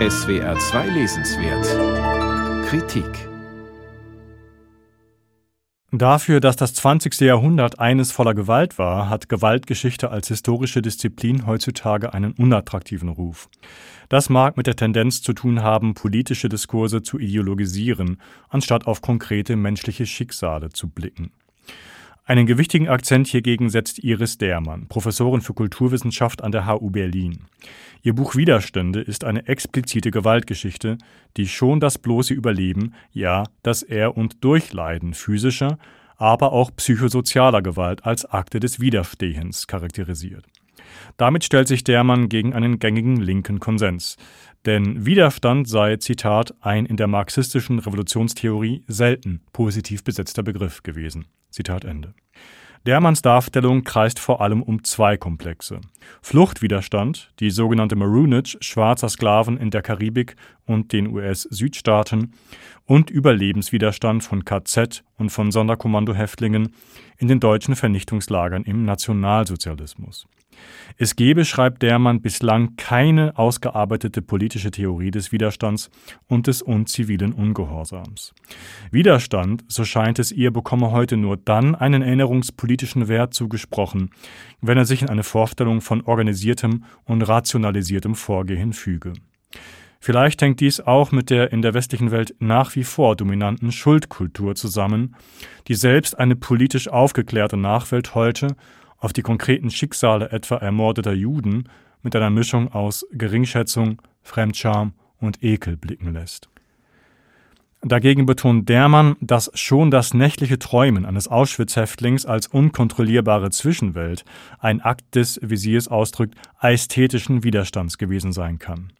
SWR 2 Lesenswert Kritik Dafür, dass das 20. Jahrhundert eines voller Gewalt war, hat Gewaltgeschichte als historische Disziplin heutzutage einen unattraktiven Ruf. Das mag mit der Tendenz zu tun haben, politische Diskurse zu ideologisieren, anstatt auf konkrete menschliche Schicksale zu blicken. Einen gewichtigen Akzent hiergegen setzt Iris Dermann, Professorin für Kulturwissenschaft an der HU Berlin. Ihr Buch Widerstände ist eine explizite Gewaltgeschichte, die schon das bloße Überleben, ja das Er- und Durchleiden physischer, aber auch psychosozialer Gewalt als Akte des Widerstehens charakterisiert. Damit stellt sich Dermann gegen einen gängigen linken Konsens. Denn Widerstand sei, Zitat, ein in der marxistischen Revolutionstheorie selten positiv besetzter Begriff gewesen. Zitat Ende. Dermanns Darstellung kreist vor allem um zwei Komplexe. Fluchtwiderstand, die sogenannte Maroonage schwarzer Sklaven in der Karibik und den US-Südstaaten und Überlebenswiderstand von KZ und von Sonderkommandohäftlingen in den deutschen Vernichtungslagern im Nationalsozialismus. Es gebe, schreibt Dermann, bislang keine ausgearbeitete politische Theorie des Widerstands und des unzivilen Ungehorsams. Widerstand, so scheint es ihr, bekomme heute nur dann einen erinnerungspolitischen Wert zugesprochen, wenn er sich in eine Vorstellung von organisiertem und rationalisiertem Vorgehen füge. Vielleicht hängt dies auch mit der in der westlichen Welt nach wie vor dominanten Schuldkultur zusammen, die selbst eine politisch aufgeklärte Nachwelt heute auf die konkreten Schicksale etwa ermordeter Juden mit einer Mischung aus Geringschätzung, Fremdscham und Ekel blicken lässt. Dagegen betont Dermann, dass schon das nächtliche Träumen eines Auschwitz-Häftlings als unkontrollierbare Zwischenwelt ein Akt des, wie sie es ausdrückt, ästhetischen Widerstands gewesen sein kann.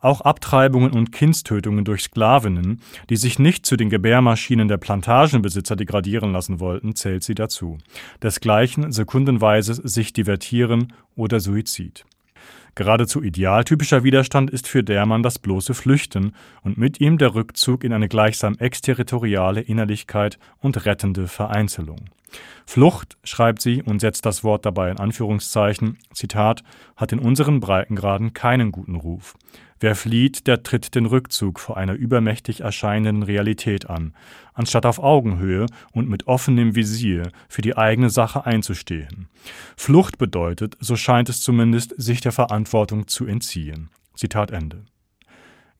Auch Abtreibungen und Kindstötungen durch Sklavinnen, die sich nicht zu den Gebärmaschinen der Plantagenbesitzer degradieren lassen wollten, zählt sie dazu. Desgleichen sekundenweise sich divertieren oder Suizid. Geradezu idealtypischer Widerstand ist für Dermann das bloße Flüchten und mit ihm der Rückzug in eine gleichsam exterritoriale Innerlichkeit und rettende Vereinzelung. Flucht, schreibt sie und setzt das Wort dabei in Anführungszeichen, Zitat, hat in unseren Breitengraden keinen guten Ruf. Wer flieht, der tritt den Rückzug vor einer übermächtig erscheinenden Realität an, anstatt auf Augenhöhe und mit offenem Visier für die eigene Sache einzustehen. Flucht bedeutet, so scheint es zumindest, sich der Verantwortung zu entziehen. Zitat Ende.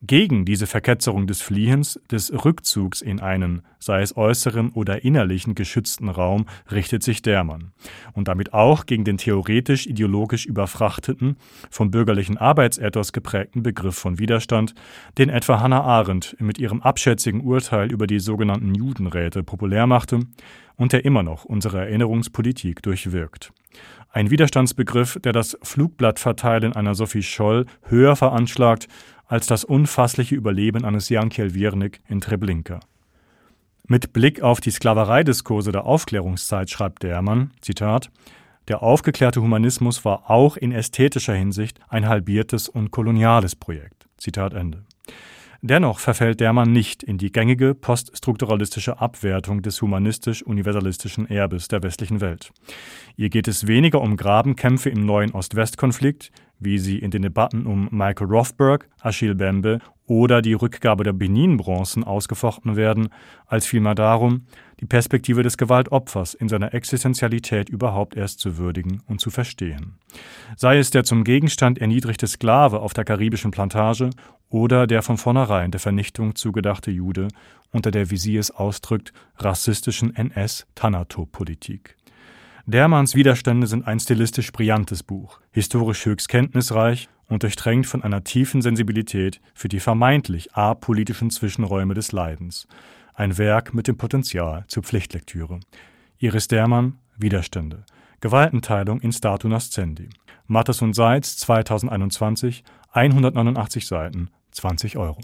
Gegen diese Verketzerung des Fliehens, des Rückzugs in einen, sei es äußeren oder innerlichen geschützten Raum, richtet sich Dermann. Und damit auch gegen den theoretisch ideologisch überfrachteten, vom bürgerlichen Arbeitsethos geprägten Begriff von Widerstand, den etwa Hannah Arendt mit ihrem abschätzigen Urteil über die sogenannten Judenräte populär machte und der immer noch unsere Erinnerungspolitik durchwirkt. Ein Widerstandsbegriff, der das Flugblattverteilen einer Sophie Scholl höher veranschlagt als das unfassliche Überleben eines Jan Kielwiernik in Treblinka. Mit Blick auf die Sklavereidiskurse der Aufklärungszeit schreibt Dermann, Zitat, der aufgeklärte Humanismus war auch in ästhetischer Hinsicht ein halbiertes und koloniales Projekt. Zitat Ende. Dennoch verfällt Dermann nicht in die gängige poststrukturalistische Abwertung des humanistisch-universalistischen Erbes der westlichen Welt. Ihr geht es weniger um Grabenkämpfe im neuen Ost-West-Konflikt, wie sie in den Debatten um Michael Rothberg, Achille Bembe oder die Rückgabe der Benin-Bronzen ausgefochten werden, als vielmehr darum, die Perspektive des Gewaltopfers in seiner Existenzialität überhaupt erst zu würdigen und zu verstehen. Sei es der zum Gegenstand erniedrigte Sklave auf der karibischen Plantage oder der von vornherein der Vernichtung zugedachte Jude unter der, wie sie es ausdrückt, rassistischen NS-Thanato-Politik. Dermanns Widerstände sind ein stilistisch brillantes Buch, historisch höchst kenntnisreich und durchtränkt von einer tiefen Sensibilität für die vermeintlich apolitischen Zwischenräume des Leidens. Ein Werk mit dem Potenzial zur Pflichtlektüre. Iris Dermann, Widerstände. Gewaltenteilung in Statu Nascendi. Mattes und Seitz 2021, 189 Seiten, 20 Euro.